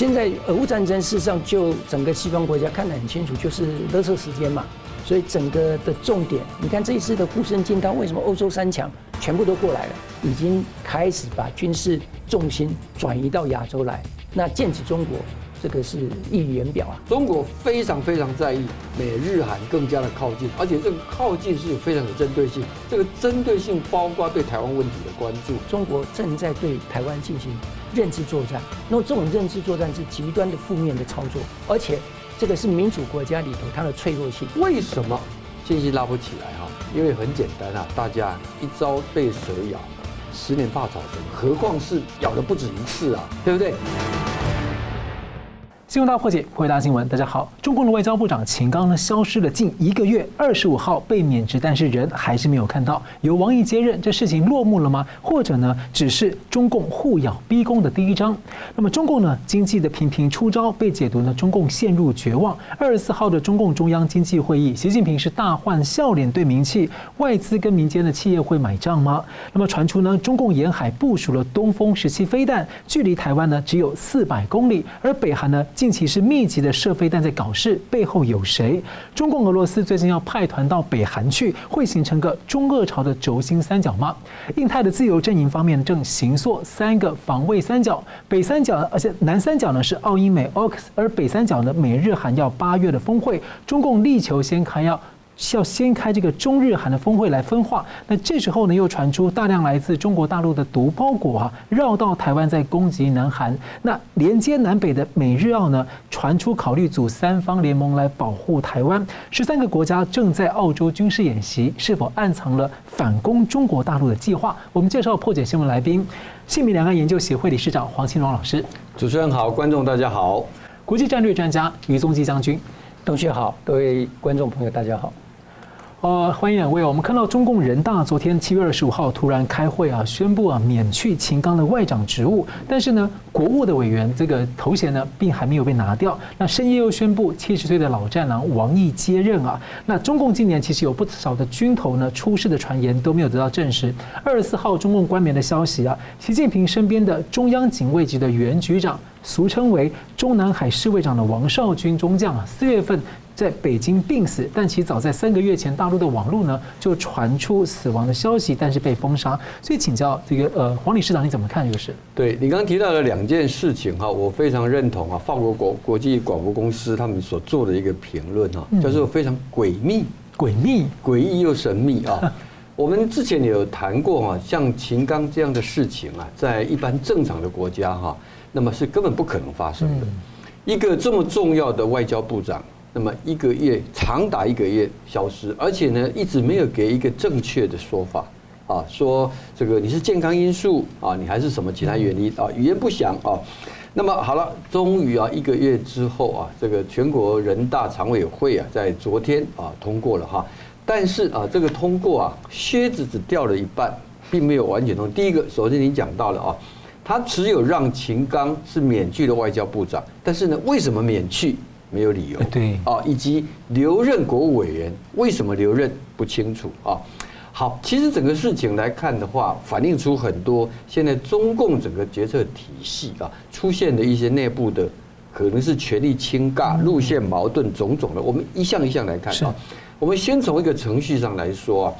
现在俄乌战争事实上就整个西方国家看得很清楚，就是勒索时间嘛。所以整个的重点，你看这一次的呼声金刚，为什么欧洲三强全部都过来了？已经开始把军事重心转移到亚洲来。那剑指中国，这个是溢于言表啊！中国非常非常在意美日韩更加的靠近，而且这个靠近是有非常有针对性。这个针对性包括对台湾问题的关注。中国正在对台湾进行认知作战，那么这种认知作战是极端的负面的操作，而且。这个是民主国家里头它的脆弱性。为什么信心拉不起来哈？因为很简单啊，大家一朝被蛇咬，十年怕草绳，何况是咬了不止一次啊，对不对？新闻大破解，回答新闻。大家好，中共的外交部长秦刚呢，消失了近一个月，二十五号被免职，但是人还是没有看到。由王毅接任，这事情落幕了吗？或者呢，只是中共护咬逼宫的第一章？那么中共呢，经济的频频出招，被解读呢，中共陷入绝望。二十四号的中共中央经济会议，习近平是大换笑脸对名气，外资跟民间的企业会买账吗？那么传出呢，中共沿海部署了东风十七飞弹，距离台湾呢只有四百公里，而北韩呢？近期是密集的射飞弹在搞事，背后有谁？中共、俄罗斯最近要派团到北韩去，会形成个中俄朝的轴心三角吗？印太的自由阵营方面正形塑三个防卫三角，北三角，而且南三角呢是澳英美 AUKUS，而北三角呢美日韩要八月的峰会，中共力求先开要。要先开这个中日韩的峰会来分化，那这时候呢又传出大量来自中国大陆的毒包裹啊绕到台湾在攻击南韩，那连接南北的美日澳呢传出考虑组三方联盟来保护台湾，十三个国家正在澳洲军事演习，是否暗藏了反攻中国大陆的计划？我们介绍破解新闻来宾，信民两岸研究协会理事长黄庆龙老师。主持人好，观众大家好。国际战略专家于宗基将军，同学好，各位观众朋友大家好。呃，欢迎两位。我们看到中共人大昨天七月二十五号突然开会啊，宣布啊免去秦刚的外长职务，但是呢，国务的委员这个头衔呢，并还没有被拿掉。那深夜又宣布七十岁的老战狼王毅接任啊。那中共今年其实有不少的军头呢出事的传言都没有得到证实。二十四号中共官媒的消息啊，习近平身边的中央警卫局的原局长，俗称为中南海侍卫长的王少军中将啊，四月份。在北京病死，但其早在三个月前，大陆的网络呢就传出死亡的消息，但是被封杀。所以请教这个呃黄理事长，你怎么看这个事？对你刚刚提到的两件事情哈，我非常认同啊。法国国国际广播公司他们所做的一个评论哈，叫做非常诡秘、诡秘、诡异又神秘啊。我们之前也有谈过哈，像秦刚这样的事情啊，在一般正常的国家哈，那么是根本不可能发生的。一个这么重要的外交部长。那么一个月长达一个月消失，而且呢一直没有给一个正确的说法啊，说这个你是健康因素啊，你还是什么其他原因啊？语言不详啊。那么好了，终于啊一个月之后啊，这个全国人大常委会啊在昨天啊通过了哈，但是啊这个通过啊靴子只掉了一半，并没有完全通。第一个，首先您讲到了啊，他只有让秦刚是免去了外交部长，但是呢为什么免去？没有理由，对啊，以及留任国务委员，为什么留任不清楚啊？好，其实整个事情来看的话，反映出很多现在中共整个决策体系啊出现的一些内部的可能是权力倾轧、路线矛盾种种的。我们一项一项来看啊，我们先从一个程序上来说啊，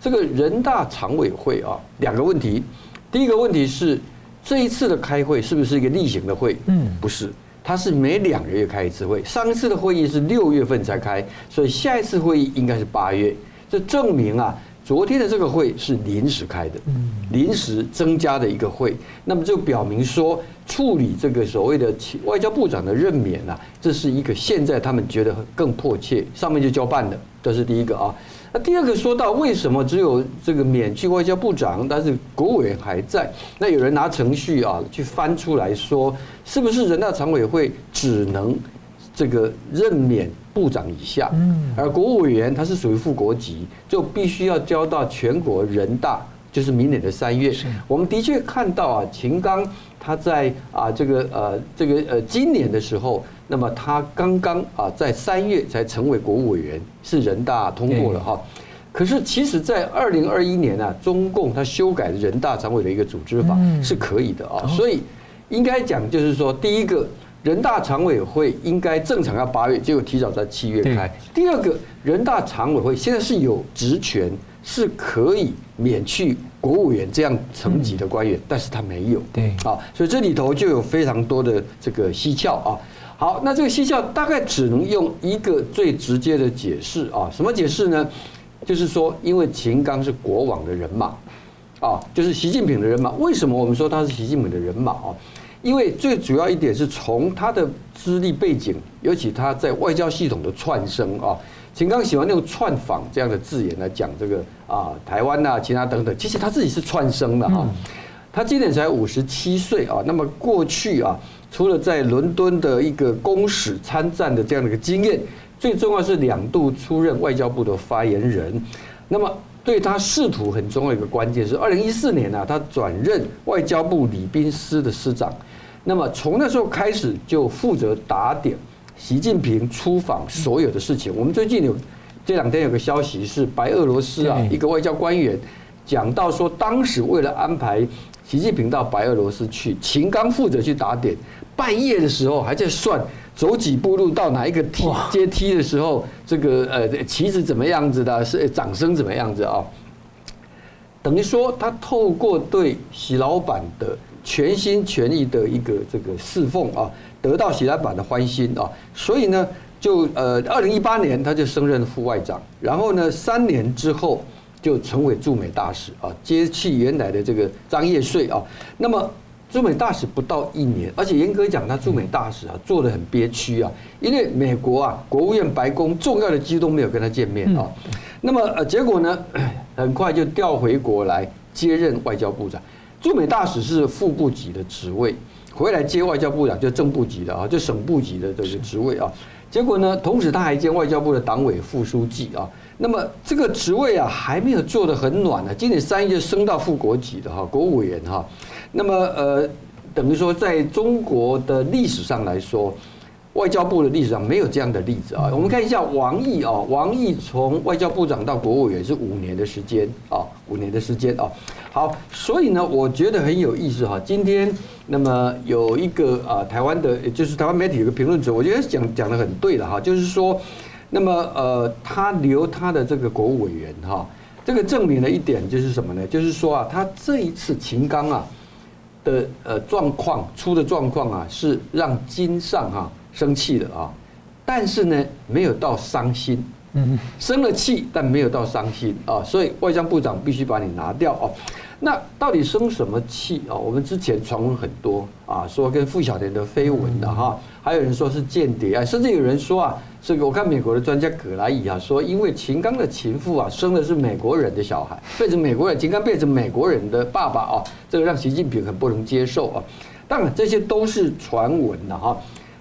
这个人大常委会啊，两个问题，第一个问题是这一次的开会是不是一个例行的会？嗯，不是。他是每两个月开一次会，上一次的会议是六月份才开，所以下一次会议应该是八月。这证明啊，昨天的这个会是临时开的，临时增加的一个会。那么就表明说，处理这个所谓的外交部长的任免啊，这是一个现在他们觉得更迫切，上面就交办的，这是第一个啊。那第二个说到为什么只有这个免去外交部长，但是国务委员还在？那有人拿程序啊去翻出来说，是不是人大常委会只能这个任免部长以下，而国务委员他是属于副国级，就必须要交到全国人大，就是明年的三月。我们的确看到啊，秦刚他在啊这个呃这个呃今年的时候。那么他刚刚啊，在三月才成为国务委员，是人大通过了哈。可是其实，在二零二一年啊，中共他修改人大常委的一个组织法是可以的啊。所以应该讲就是说，第一个，人大常委会应该正常要八月，结果提早在七月开。第二个，人大常委会现在是有职权，是可以免去国务委员这样层级的官员，但是他没有。对，啊，所以这里头就有非常多的这个蹊跷啊。好，那这个西校大概只能用一个最直接的解释啊，什么解释呢？就是说，因为秦刚是国网的人马，啊，就是习近平的人马。为什么我们说他是习近平的人马啊？因为最主要一点是从他的资历背景，尤其他在外交系统的串升啊，秦刚喜欢用串访这样的字眼来讲这个啊，台湾呐、其他等等，其实他自己是串升的啊，他今年才五十七岁啊，那么过去啊，除了在伦敦的一个公使参战的这样的一个经验，最重要是两度出任外交部的发言人，那么。对他仕途很重要的一个关键是，二零一四年呢，他转任外交部礼宾司的司长，那么从那时候开始就负责打点习近平出访所有的事情。我们最近有这两天有个消息是，白俄罗斯啊一个外交官员讲到说，当时为了安排习近平到白俄罗斯去，秦刚负责去打点，半夜的时候还在算。走几步路到哪一个梯阶梯的时候，这个呃旗子怎么样子的，是掌声怎么样子啊？等于说他透过对喜老板的全心全意的一个这个侍奉啊，得到喜老板的欢心啊，所以呢，就呃二零一八年他就升任副外长，然后呢三年之后就成为驻美大使啊，接替原来的这个张业遂啊，那么。驻美大使不到一年，而且严格讲，他驻美大使啊做的很憋屈啊，因为美国啊国务院白宫重要的机都没有跟他见面啊，那么呃结果呢，很快就调回国来接任外交部长。驻美大使是副部级的职位，回来接外交部长就正部级的啊，就省部级的这个职位啊。结果呢，同时他还兼外交部的党委副书记啊。那么这个职位啊还没有做得很暖呢，今年三月就升到副国级的哈，国务委员哈。那么呃，等于说在中国的历史上来说，外交部的历史上没有这样的例子啊。我们看一下王毅啊，王毅从外交部长到国务委员是五年的时间啊，五年的时间啊。好，所以呢，我觉得很有意思哈。今天那么有一个啊，台湾的，就是台湾媒体有个评论者，我觉得讲讲得很对的哈，就是说，那么呃，他留他的这个国务委员哈，这个证明了一点就是什么呢？就是说啊，他这一次秦刚啊。的呃状况出的状况啊，是让金上哈生气的啊，但是呢没有到伤心，嗯，生了气但没有到伤心啊，所以外交部长必须把你拿掉哦。那到底生什么气啊？我们之前传闻很多啊，说跟傅小田的绯闻的哈，还有人说是间谍啊，甚至有人说啊，这个我看美国的专家葛莱伊啊说，因为秦刚的情妇啊生的是美国人的小孩，变成美国人，秦刚变成美国人的爸爸啊，这个让习近平很不能接受啊。当然这些都是传闻的哈。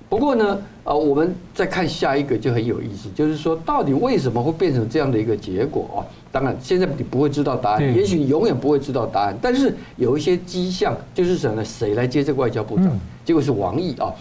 不过呢，呃，我们再看下一个就很有意思，就是说到底为什么会变成这样的一个结果啊？当然，现在你不会知道答案，也许你永远不会知道答案。但是有一些迹象，就是什么呢？谁来接这个外交部长？结果是王毅啊。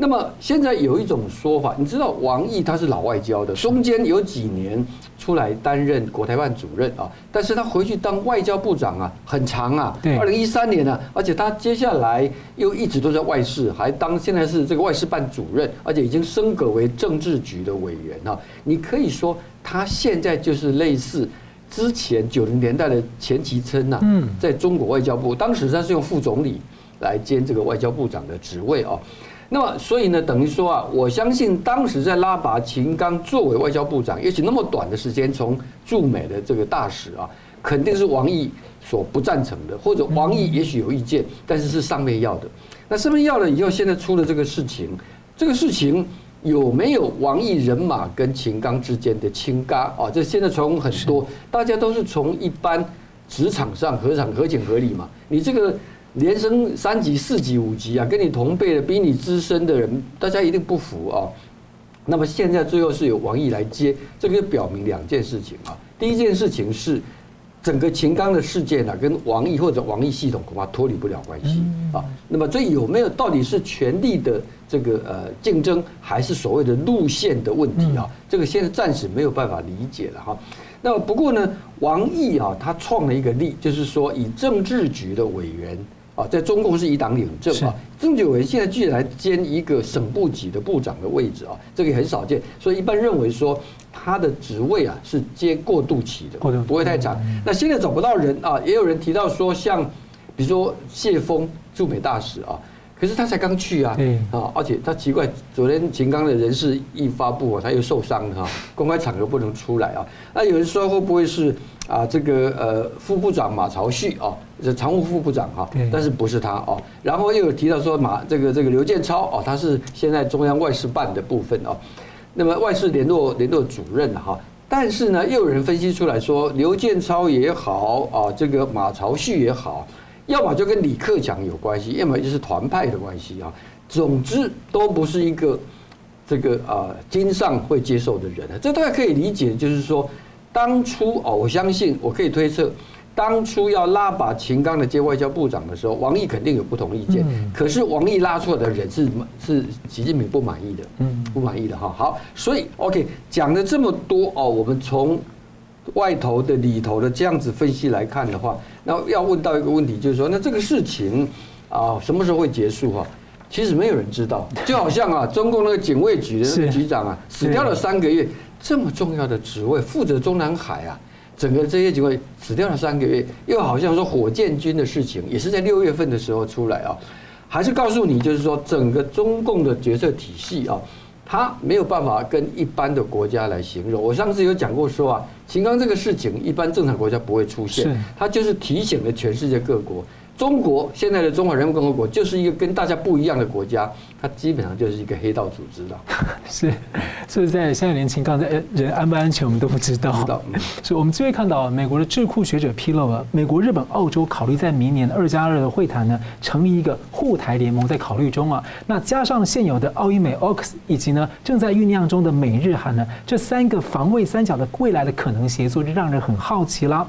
那么现在有一种说法，你知道王毅他是老外交的，中间有几年出来担任国台办主任啊，但是他回去当外交部长啊，很长啊，二零一三年啊，而且他接下来又一直都在外事，还当现在是这个外事办主任，而且已经升格为政治局的委员啊。你可以说他现在就是类似之前九零年代的钱其琛呐，在中国外交部，当时他是用副总理来兼这个外交部长的职位啊。那么，所以呢，等于说啊，我相信当时在拉拔秦刚作为外交部长，也许那么短的时间从驻美的这个大使啊，肯定是王毅所不赞成的，或者王毅也许有意见，但是是上面要的。那上面要了以后，现在出了这个事情，这个事情有没有王毅人马跟秦刚之间的亲家啊？这现在从很多，大家都是从一般职场上合场合情合理嘛，你这个。连升三级、四级、五级啊，跟你同辈的、比你资深的人，大家一定不服啊。那么现在最后是由王毅来接，这个就表明两件事情啊。第一件事情是，整个秦刚的事件呢，跟王毅或者王毅系统恐怕脱离不了关系啊。那么这有没有到底是权力的这个呃竞争，还是所谓的路线的问题啊？这个现在暂时没有办法理解了哈。那么不过呢，王毅啊，他创了一个例，就是说以政治局的委员。啊，在中共是一党领政啊，政治委员现在居然来兼一个省部级的部长的位置啊，这个也很少见，所以一般认为说他的职位啊是接过渡期的，不会太长。那现在找不到人啊，也有人提到说，像比如说谢峰驻美大使啊。可是他才刚去啊，啊，而且他奇怪，昨天秦刚的人事一发布啊，他又受伤了哈，公开场合不能出来啊。那有人说会不会是啊这个呃副部长马朝旭啊，这常务副部长哈，但是不是他哦。然后又有提到说马这个这个刘建超哦，他是现在中央外事办的部分哦，那么外事联络联络主任哈。但是呢，又有人分析出来说，刘建超也好啊，这个马朝旭也好。要么就跟李克强有关系，要么就是团派的关系啊。总之都不是一个这个啊经上会接受的人，这大家可以理解，就是说当初哦，我相信我可以推测，当初要拉把秦刚的接外交部长的时候，王毅肯定有不同意见。可是王毅拉出来的人是是习近平不满意的，嗯，不满意的哈。好，所以 OK 讲了这么多哦，我们从。外头的、里头的这样子分析来看的话，那要问到一个问题，就是说，那这个事情啊，什么时候会结束啊？其实没有人知道，就好像啊，中共那个警卫局的那个局长啊，死掉了三个月，这么重要的职位，负责中南海啊，整个这些警卫死掉了三个月，又好像说火箭军的事情也是在六月份的时候出来啊，还是告诉你，就是说整个中共的决策体系啊。他没有办法跟一般的国家来形容。我上次有讲过说啊，秦刚这个事情，一般正常国家不会出现，他就是提醒了全世界各国。中国现在的中华人民共和国就是一个跟大家不一样的国家，它基本上就是一个黑道组织了。是，是不是在现在连秦刚在人安不安全我们都不知道？知道。所以我们就会看到美国的智库学者披露了，美国、日本、澳洲考虑在明年二加二的会谈呢，成立一个护台联盟，在考虑中啊。那加上现有的澳英美 AUKUS 以及呢正在酝酿中的美日韩呢，这三个防卫三角的未来的可能协作，就让人很好奇啦。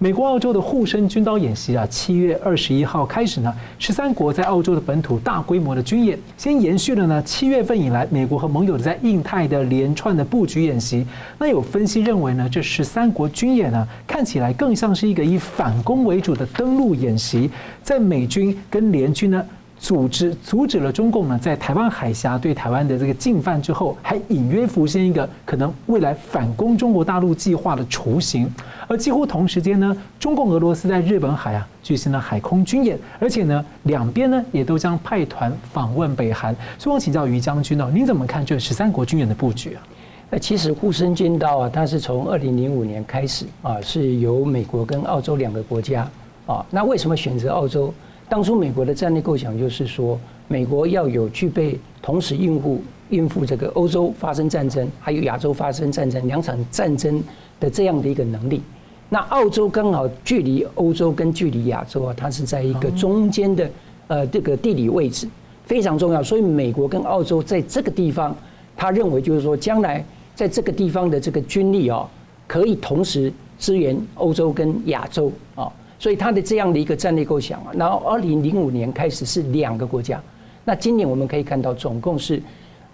美国、澳洲的护身军刀演习啊，七月二十一号开始呢，十三国在澳洲的本土大规模的军演，先延续了呢七月份以来美国和盟友在印太的连串的布局演习。那有分析认为呢，这十三国军演呢，看起来更像是一个以反攻为主的登陆演习，在美军跟联军呢。组织阻止了中共呢，在台湾海峡对台湾的这个进犯之后，还隐约浮现一个可能未来反攻中国大陆计划的雏形。而几乎同时间呢，中共、俄罗斯在日本海啊举行了海空军演，而且呢，两边呢也都将派团访问北韩。所以我请教于将军呢，您怎么看这十三国军演的布局啊？那其实护身军刀啊，它是从二零零五年开始啊，是由美国跟澳洲两个国家啊。那为什么选择澳洲？当初美国的战略构想就是说，美国要有具备同时应付应付这个欧洲发生战争，还有亚洲发生战争两场战争的这样的一个能力。那澳洲刚好距离欧洲跟距离亚洲啊，它是在一个中间的呃这个地理位置非常重要。所以美国跟澳洲在这个地方，他认为就是说，将来在这个地方的这个军力啊，可以同时支援欧洲跟亚洲啊。所以他的这样的一个战略构想啊，然后二零零五年开始是两个国家，那今年我们可以看到总共是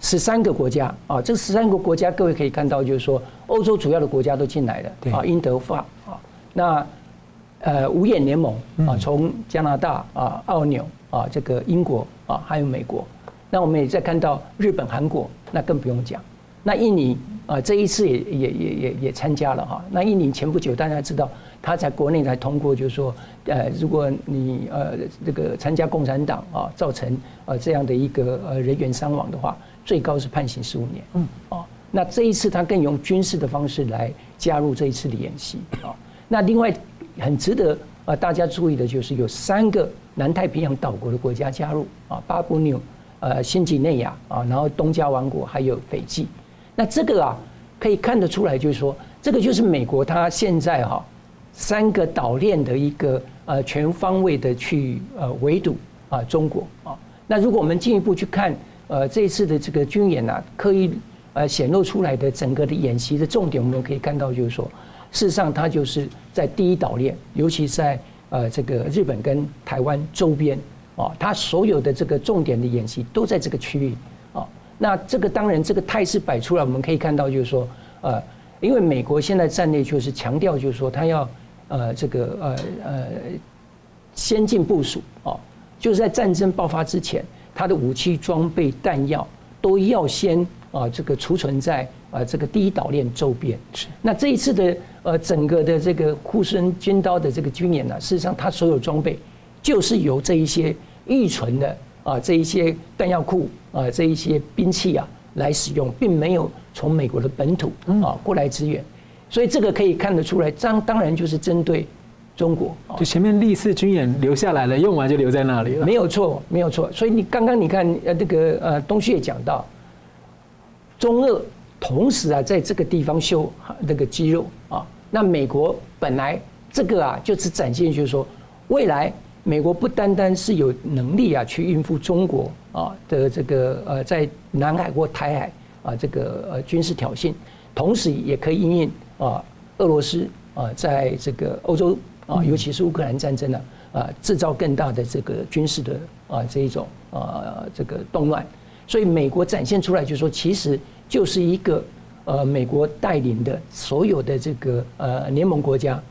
十三个国家啊，这十三个国家各位可以看到就是说欧洲主要的国家都进来了啊，英德法啊，那呃五眼联盟啊，从加拿大啊、澳纽啊、这个英国啊，还有美国，那我们也在看到日本、韩国，那更不用讲，那印尼啊这一次也也也也也参加了哈，那印尼前不久大家知道。他在国内才通过，就是说，呃，如果你呃这个参加共产党啊，造成呃这样的一个呃人员伤亡的话，最高是判刑十五年。嗯，哦，那这一次他更用军事的方式来加入这一次的演习啊。那另外很值得呃大家注意的就是有三个南太平洋岛国的国家加入啊，巴布纽、呃新几内亚啊，然后东加王国还有斐济。那这个啊可以看得出来，就是说这个就是美国他现在哈。三个岛链的一个呃全方位的去呃围堵啊中国啊，那如果我们进一步去看呃这一次的这个军演啊，刻意呃显露出来的整个的演习的重点，我们可以看到就是说，事实上它就是在第一岛链，尤其在呃这个日本跟台湾周边啊，它所有的这个重点的演习都在这个区域啊。那这个当然这个态势摆出来，我们可以看到就是说呃，因为美国现在战略就是强调就是说它要。呃，这个呃呃，先进部署哦，就是在战争爆发之前，它的武器装备弹药都要先啊这个储存在啊这个第一岛链周边。是。那这一次的呃整个的这个护身军刀的这个军演呢，事实上它所有装备就是由这一些预存的啊这一些弹药库啊这一些兵器啊来使用，并没有从美国的本土啊过来支援。所以这个可以看得出来，当当然就是针对中国。就前面历次军演留下来了，用完就留在那里了。没有错，没有错。所以你刚刚你看呃这个呃东旭也讲到，中俄同时啊在这个地方秀那个肌肉啊，那美国本来这个啊就是展现就是说，未来美国不单单是有能力啊去应付中国啊的这个呃在南海或台海啊这个呃军事挑衅，同时也可以应应。啊，俄罗斯啊，在这个欧洲啊，尤其是乌克兰战争呢，啊，制造更大的这个军事的啊这一种啊这个动乱，所以美国展现出来就是说，其实就是一个呃美国带领的所有的这个呃联盟国家，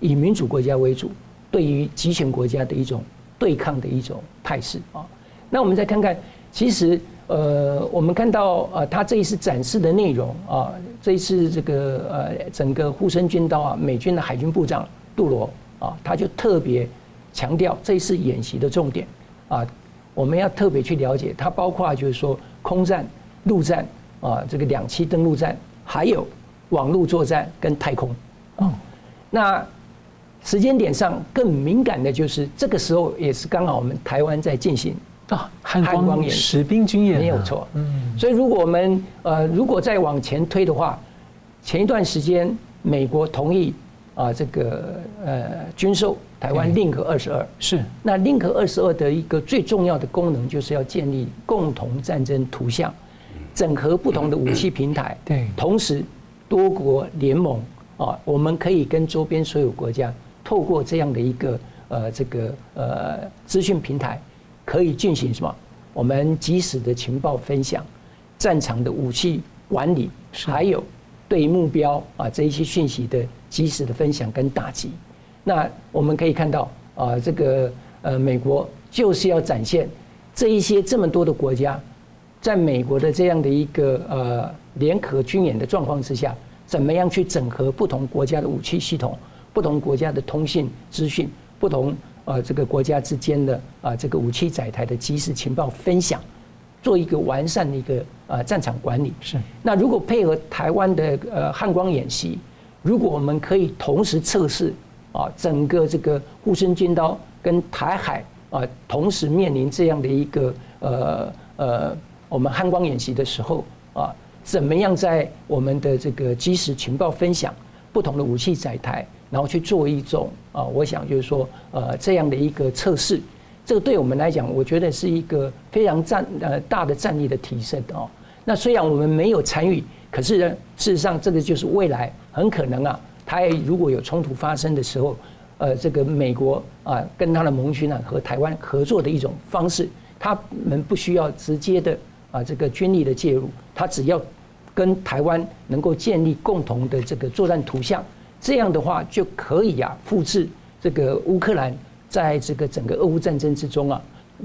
以民主国家为主，对于集权国家的一种对抗的一种态势啊。那我们再看看，其实。呃，我们看到呃，他这一次展示的内容啊，这一次这个呃，整个护身军刀啊，美军的海军部长杜罗啊，他就特别强调这一次演习的重点啊，我们要特别去了解它，包括就是说空战、陆战啊，这个两栖登陆战，还有网络作战跟太空。嗯，那时间点上更敏感的就是这个时候，也是刚好我们台湾在进行。啊，汉光演实兵军演没有错。嗯，所以如果我们呃，如果再往前推的话，前一段时间美国同意啊，这个呃军售台湾 Link 二十二是。那 Link 二十二的一个最重要的功能，就是要建立共同战争图像，整合不同的武器平台。对，同时多国联盟啊，我们可以跟周边所有国家透过这样的一个呃这个呃资讯平台。可以进行什么？我们及时的情报分享，战场的武器管理，还有对目标啊这一些讯息的及时的分享跟打击。那我们可以看到啊，这个呃，美国就是要展现这一些这么多的国家，在美国的这样的一个呃联合军演的状况之下，怎么样去整合不同国家的武器系统、不同国家的通信资讯、不同。呃，这个国家之间的啊，这个武器载台的即时情报分享，做一个完善的一个啊战场管理。是。那如果配合台湾的呃汉光演习，如果我们可以同时测试啊，整个这个护身军刀跟台海啊同时面临这样的一个呃呃我们汉光演习的时候啊，怎么样在我们的这个即时情报分享，不同的武器载台。然后去做一种啊，我想就是说，呃，这样的一个测试，这个对我们来讲，我觉得是一个非常战呃大的战力的提升哦。那虽然我们没有参与，可是呢，事实上这个就是未来很可能啊，台如果有冲突发生的时候，呃，这个美国啊跟他的盟军啊和台湾合作的一种方式，他们不需要直接的啊这个军力的介入，他只要跟台湾能够建立共同的这个作战图像。这样的话就可以呀，复制这个乌克兰在这个整个俄乌战争之中啊，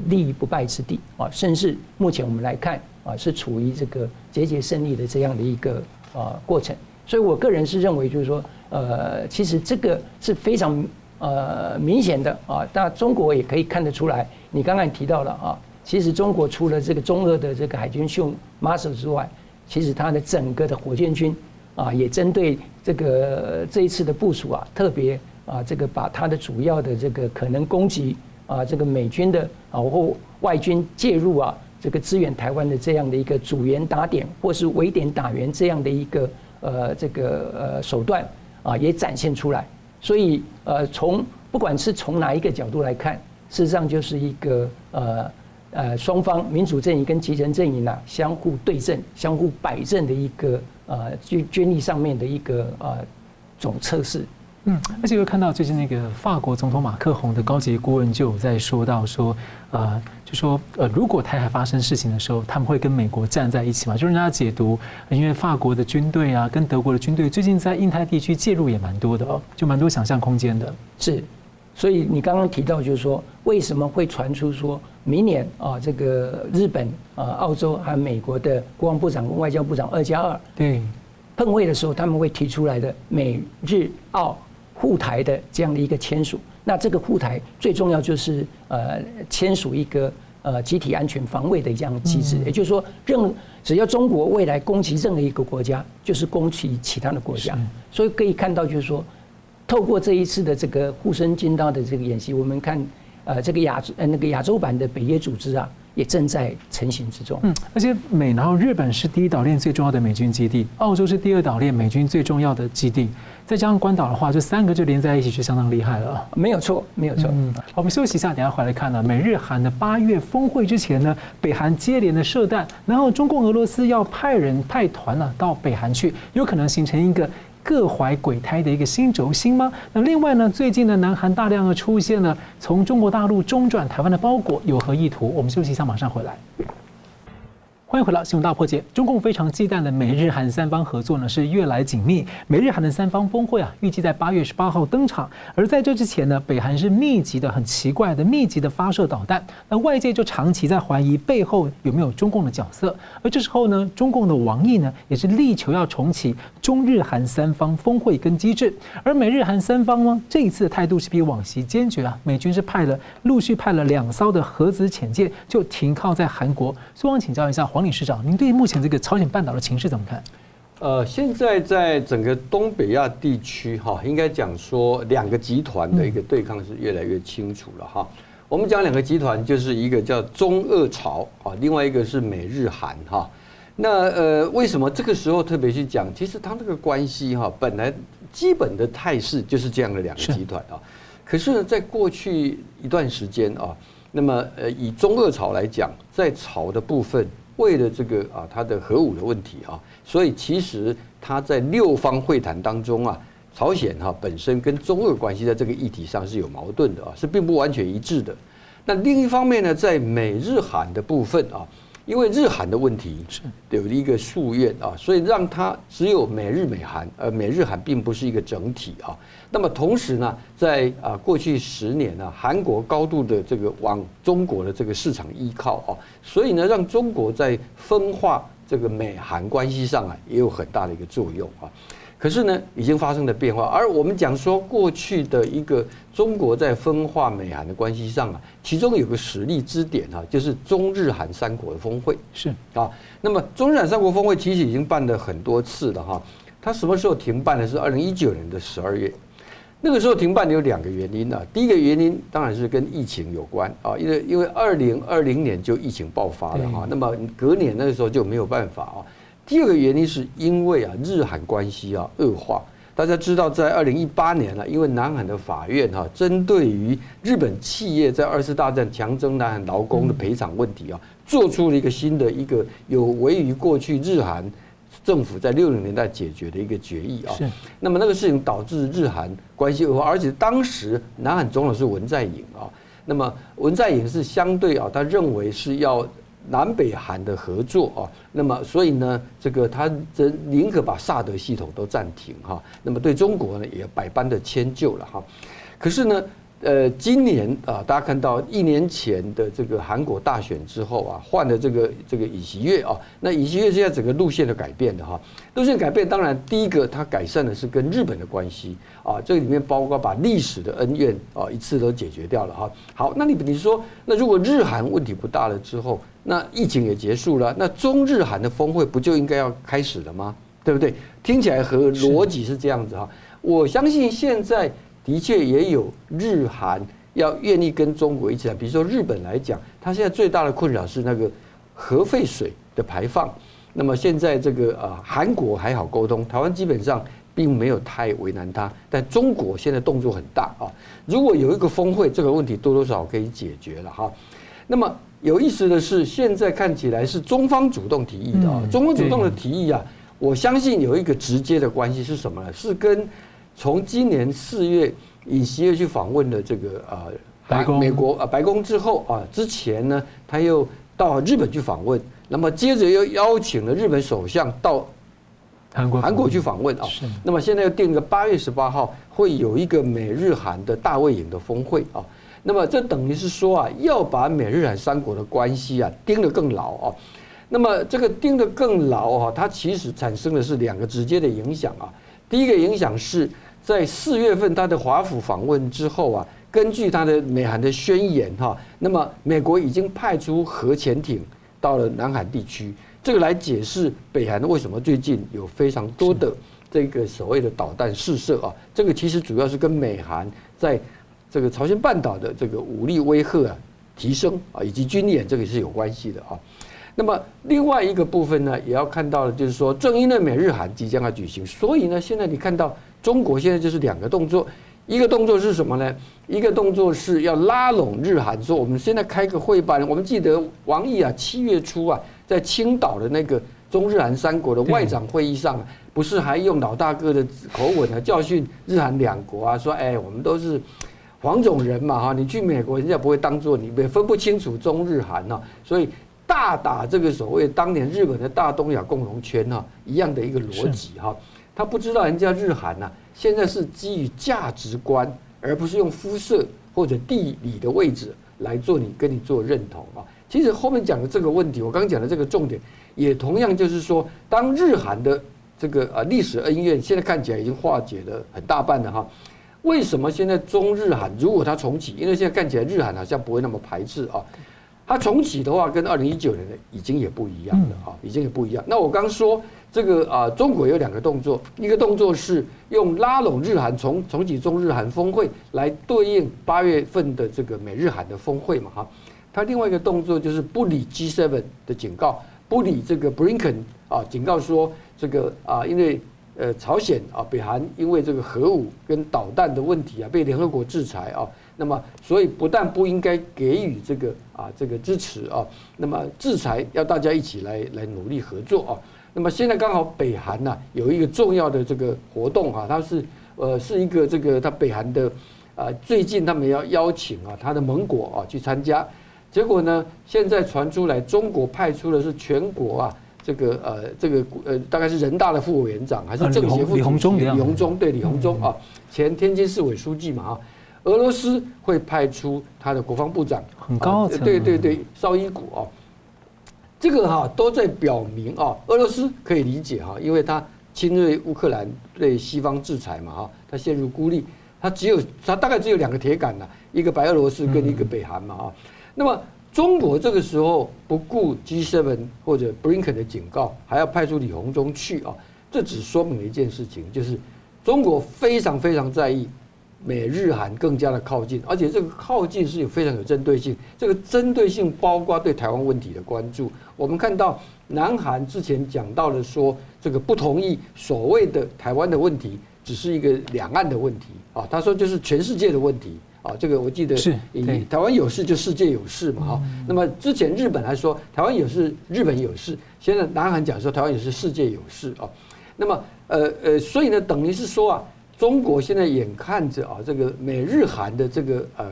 立于不败之地啊，甚至目前我们来看啊，是处于这个节节胜利的这样的一个啊过程。所以我个人是认为，就是说，呃，其实这个是非常呃明显的啊。那中国也可以看得出来，你刚刚提到了啊，其实中国除了这个中俄的这个海军秀 muscle 之外，其实它的整个的火箭军。啊，也针对这个这一次的部署啊，特别啊，这个把它的主要的这个可能攻击啊，这个美军的啊或外军介入啊，这个支援台湾的这样的一个阻延打点或是围点打援这样的一个呃这个呃手段啊，也展现出来。所以呃，从不管是从哪一个角度来看，事实上就是一个呃呃双方民主阵营跟集权阵营啊相互对阵、相互摆阵的一个。呃，军军力上面的一个呃总测试，嗯，而且又看到最近那个法国总统马克宏的高级顾问就有在说到说，呃，就说呃，如果台海发生事情的时候，他们会跟美国站在一起嘛？就是人家解读，因为法国的军队啊，跟德国的军队最近在印太地区介入也蛮多的哦，就蛮多想象空间的。是，所以你刚刚提到，就是说为什么会传出说明年啊，这个日本啊、澳洲还有美国的国防部长跟外交部长二加二对碰会的时候，他们会提出来的美日澳护台的这样的一个签署。那这个护台最重要就是呃签署一个呃集体安全防卫的这样的机制，也就是说，任只要中国未来攻击任何一个国家，就是攻击其他的国家。所以可以看到，就是说，透过这一次的这个护身金刀的这个演习，我们看呃这个亚呃那个亚洲版的北约组织啊。也正在成型之中。嗯，而且美然后日本是第一岛链最重要的美军基地，澳洲是第二岛链美军最重要的基地，再加上关岛的话，这三个就连在一起就相当厉害了。没有错，没有错。嗯，好，我们休息一下，等下回来看呢。美日韩的八月峰会之前呢，北韩接连的射弹，然后中共俄罗斯要派人派团呢到北韩去，有可能形成一个。各怀鬼胎的一个新轴心吗？那另外呢？最近呢，南韩大量的出现了从中国大陆中转台湾的包裹，有何意图？我们休息一下，马上回来。欢迎回到新闻大破解。中共非常忌惮的美日韩三方合作呢，是越来紧密。美日韩的三方峰会啊，预计在八月十八号登场。而在这之前呢，北韩是密集的、很奇怪的、密集的发射导弹。那外界就长期在怀疑背后有没有中共的角色。而这时候呢，中共的王毅呢，也是力求要重启中日韩三方峰会跟机制。而美日韩三方呢，这一次的态度是比往昔坚决啊。美军是派了陆续派了两艘的核子潜舰，就停靠在韩国。所以我想请教一下黄。理事长，您对目前这个朝鲜半岛的情势怎么看？呃，现在在整个东北亚地区，哈，应该讲说两个集团的一个对抗是越来越清楚了，哈。我们讲两个集团，就是一个叫中俄朝，啊，另外一个是美日韩，哈。那呃，为什么这个时候特别去讲？其实它这个关系，哈，本来基本的态势就是这样的两个集团啊。可是呢，在过去一段时间啊，那么呃，以中俄朝来讲，在朝的部分。为了这个啊，他的核武的问题啊，所以其实他在六方会谈当中啊，朝鲜哈本身跟中俄关系在这个议题上是有矛盾的啊，是并不完全一致的。那另一方面呢，在美日韩的部分啊。因为日韩的问题是有一个夙愿啊，所以让它只有美日美韩，而美日韩并不是一个整体啊。那么同时呢，在啊过去十年呢，韩国高度的这个往中国的这个市场依靠啊，所以呢，让中国在分化这个美韩关系上啊，也有很大的一个作用啊。可是呢，已经发生了变化。而我们讲说，过去的一个中国在分化美韩的关系上啊，其中有个实力支点哈，就是中日韩三国的峰会是啊。那么中日韩三国峰会其实已经办了很多次了哈。它什么时候停办呢？是二零一九年的十二月。那个时候停办有两个原因啊。第一个原因当然是跟疫情有关啊，因为因为二零二零年就疫情爆发了哈。那么隔年那个时候就没有办法啊。第二个原因是因为啊，日韩关系啊恶化。大家知道，在二零一八年呢，因为南韩的法院哈，针对于日本企业在二次大战强征南韩劳工的赔偿问题啊，做出了一个新的一个有违于过去日韩政府在六零年代解决的一个决议啊。是。那么那个事情导致日韩关系恶化，而且当时南韩总统是文在寅啊。那么文在寅是相对啊，他认为是要。南北韩的合作啊，那么所以呢，这个他这宁可把萨德系统都暂停哈，那么对中国呢也百般的迁就了哈，可是呢。呃，今年啊，大家看到一年前的这个韩国大选之后啊，换了这个这个尹锡悦啊，那尹锡悦现在整个路线的改变的哈，路线改变，当然第一个它改善的是跟日本的关系啊，这里面包括把历史的恩怨啊一次都解决掉了哈。好，那你你说，那如果日韩问题不大了之后，那疫情也结束了，那中日韩的峰会不就应该要开始了吗？对不对？听起来和逻辑是这样子哈。我相信现在。的确也有日韩要愿意跟中国一起来，比如说日本来讲，它现在最大的困扰是那个核废水的排放。那么现在这个啊，韩国还好沟通，台湾基本上并没有太为难他，但中国现在动作很大啊。如果有一个峰会，这个问题多多少少可以解决了哈。那么有意思的是，现在看起来是中方主动提议的啊，中方主动的提议啊，我相信有一个直接的关系是什么呢？是跟从今年四月尹锡悦去访问了这个呃白宫美国啊白宫之后啊，之前呢他又到日本去访问，那么接着又邀请了日本首相到韩国韩国去访问啊。是。那么现在又定个八月十八号会有一个美日韩的大卫营的峰会啊。那么这等于是说啊，要把美日韩三国的关系啊盯得更牢啊。那么这个盯得更牢啊，它其实产生的是两个直接的影响啊。第一个影响是在四月份他的华府访问之后啊，根据他的美韩的宣言哈，那么美国已经派出核潜艇到了南海地区，这个来解释北韩为什么最近有非常多的这个所谓的导弹试射啊。这个其实主要是跟美韩在这个朝鲜半岛的这个武力威吓啊提升啊，以及军演这个是有关系的啊。那么另外一个部分呢，也要看到的就是说，正因为美日韩即将要举行，所以呢，现在你看到中国现在就是两个动作，一个动作是什么呢？一个动作是要拉拢日韩，说我们现在开个会办。我们记得王毅啊，七月初啊，在青岛的那个中日韩三国的外长会议上，不是还用老大哥的口吻啊，教训日韩两国啊，说哎，我们都是。黄种人嘛哈，你去美国，人家不会当做你，也分不清楚中日韩呐，所以大打这个所谓当年日本的大东亚共荣圈哈一样的一个逻辑哈，他不知道人家日韩呐现在是基于价值观，而不是用肤色或者地理的位置来做你跟你做认同啊。其实后面讲的这个问题，我刚刚讲的这个重点，也同样就是说，当日韩的这个啊历史恩怨现在看起来已经化解了很大半了哈。为什么现在中日韩如果它重启？因为现在看起来日韩好像不会那么排斥啊。它重启的话，跟二零一九年的已经也不一样了啊，已经也不一样。那我刚说这个啊，中国有两个动作，一个动作是用拉拢日韩重重启中日韩峰会来对应八月份的这个美日韩的峰会嘛哈。它另外一个动作就是不理 G7 的警告，不理这个 Blinken 啊警告说这个啊因为。呃，朝鲜啊，北韩因为这个核武跟导弹的问题啊，被联合国制裁啊，那么所以不但不应该给予这个啊这个支持啊，那么制裁要大家一起来来努力合作啊。那么现在刚好北韩呢有一个重要的这个活动啊，它是呃是一个这个它北韩的啊最近他们要邀请啊他的盟国啊去参加，结果呢现在传出来中国派出的是全国啊。这个呃，这个呃，大概是人大的副委员长还是政协副主席李鸿忠？李鸿忠对李鸿忠啊，前天津市委书记嘛啊。俄罗斯会派出他的国防部长，很高层。对对对，绍伊古啊，这个哈都在表明啊，俄罗斯可以理解哈，因为他侵略乌克兰，对西方制裁嘛哈，他陷入孤立，他只有他大概只有两个铁杆呐，一个白俄罗斯跟一个北韩嘛啊，那么。中国这个时候不顾 G7 或者 Brinken 的警告，还要派出李鸿忠去啊，这只说明了一件事情，就是中国非常非常在意美日韩更加的靠近，而且这个靠近是有非常有针对性。这个针对性包括对台湾问题的关注。我们看到南韩之前讲到了说，这个不同意所谓的台湾的问题只是一个两岸的问题啊，他说就是全世界的问题。啊，这个我记得，是台湾有事就世界有事嘛，哈。那么之前日本来说台湾有事，日本有事。现在南韩讲说台湾有事，世界有事啊。那么呃呃，所以呢，等于是说啊，中国现在眼看着啊，这个美日韩的这个呃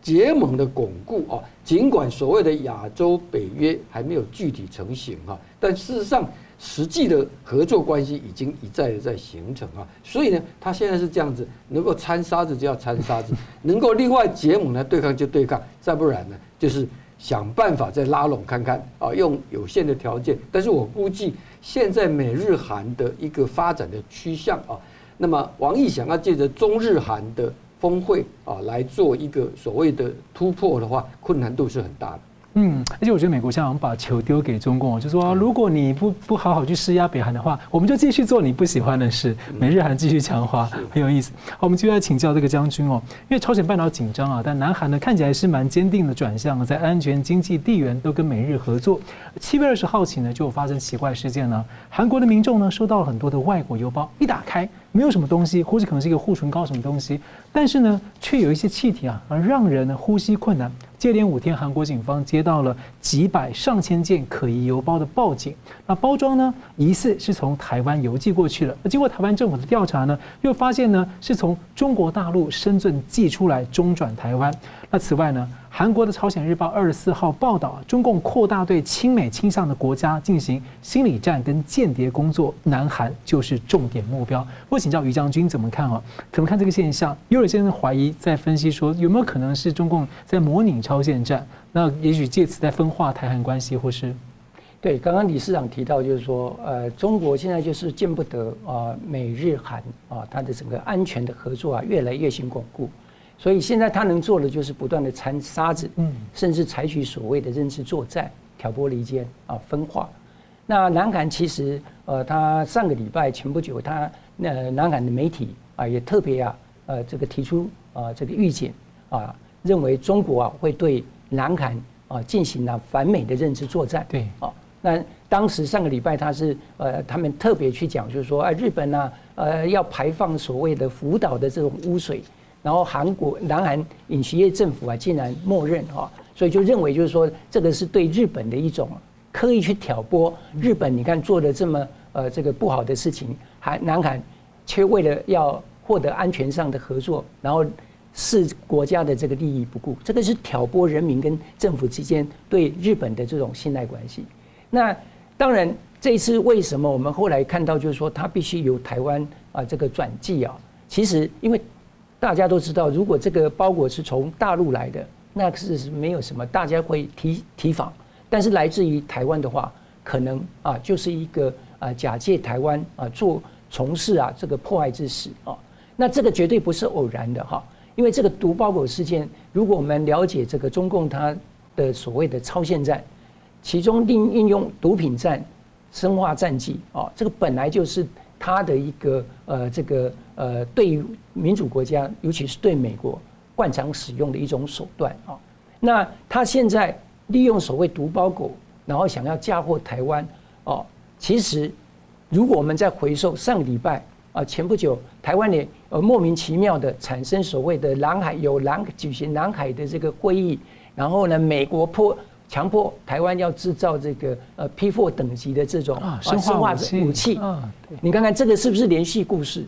结盟的巩固啊，尽管所谓的亚洲北约还没有具体成型哈，但事实上。实际的合作关系已经一再的在形成啊，所以呢，他现在是这样子，能够掺沙子就要掺沙子，能够另外结盟呢对抗就对抗，再不然呢就是想办法再拉拢看看啊，用有限的条件。但是我估计现在美日韩的一个发展的趋向啊，那么王毅想要借着中日韩的峰会啊来做一个所谓的突破的话，困难度是很大的。嗯，而且我觉得美国现在把球丢给中共，就说如果你不不好好去施压北韩的话，我们就继续做你不喜欢的事，美日韩继续强化，很有意思。好，我们继续来请教这个将军哦，因为朝鲜半岛紧张啊，但南韩呢看起来是蛮坚定的转向，在安全、经济、地缘都跟美日合作。七月二十号起呢，就发生奇怪事件呢，韩国的民众呢收到了很多的外国邮包，一打开没有什么东西，或者可能是一个护唇膏什么东西，但是呢却有一些气体啊，而让人呢呼吸困难。接连五天，韩国警方接到了几百上千件可疑邮包的报警。那包装呢，疑似是从台湾邮寄过去的。那经过台湾政府的调查呢，又发现呢是从中国大陆深圳寄出来，中转台湾。那此外呢，韩国的朝鲜日报二十四号报道，中共扩大对亲美倾向的国家进行心理战跟间谍工作，南韩就是重点目标。我请教于将军怎么看啊？怎么看这个现象？有人先生怀疑在分析说，有没有可能是中共在模拟朝鲜战？那也许借此在分化台韩关系，或是？对，刚刚理事长提到，就是说，呃，中国现在就是见不得啊、美日韩啊，它的整个安全的合作啊，越来越行巩固。所以现在他能做的就是不断的掺沙子，嗯，甚至采取所谓的认知作战、挑拨离间啊、分化。那南韩其实，呃，他上个礼拜前不久，他那南韩的媒体啊，也特别啊，呃，这个提出啊，这个预警啊，认为中国啊会对南韩啊进行了反美的认知作战，对，啊。那当时上个礼拜他是呃，他们特别去讲，就是说，啊，日本呢、啊，呃，要排放所谓的福岛的这种污水，然后韩国南韩尹锡悦政府啊，竟然默认哈，所以就认为就是说，这个是对日本的一种刻意去挑拨。日本你看做的这么呃这个不好的事情，还南韩却为了要获得安全上的合作，然后视国家的这个利益不顾，这个是挑拨人民跟政府之间对日本的这种信赖关系。那当然，这一次为什么我们后来看到，就是说他必须由台湾啊这个转寄啊？其实因为大家都知道，如果这个包裹是从大陆来的，那是没有什么，大家会提提防。但是来自于台湾的话，可能啊就是一个啊假借台湾啊做从事啊这个破坏之事啊。那这个绝对不是偶然的哈，因为这个毒包裹事件，如果我们了解这个中共它的所谓的超限战。其中另应用毒品战、生化战剂啊，这个本来就是他的一个呃，这个呃，对于民主国家，尤其是对美国惯常使用的一种手段啊。那他现在利用所谓毒包裹，然后想要嫁祸台湾哦。其实，如果我们在回溯上个礼拜啊，前不久台湾也呃莫名其妙的产生所谓的南海有南举行南海的这个会议，然后呢，美国迫。强迫台湾要制造这个呃 P4 等级的这种啊生化武器啊，你看看这个是不是连续故事？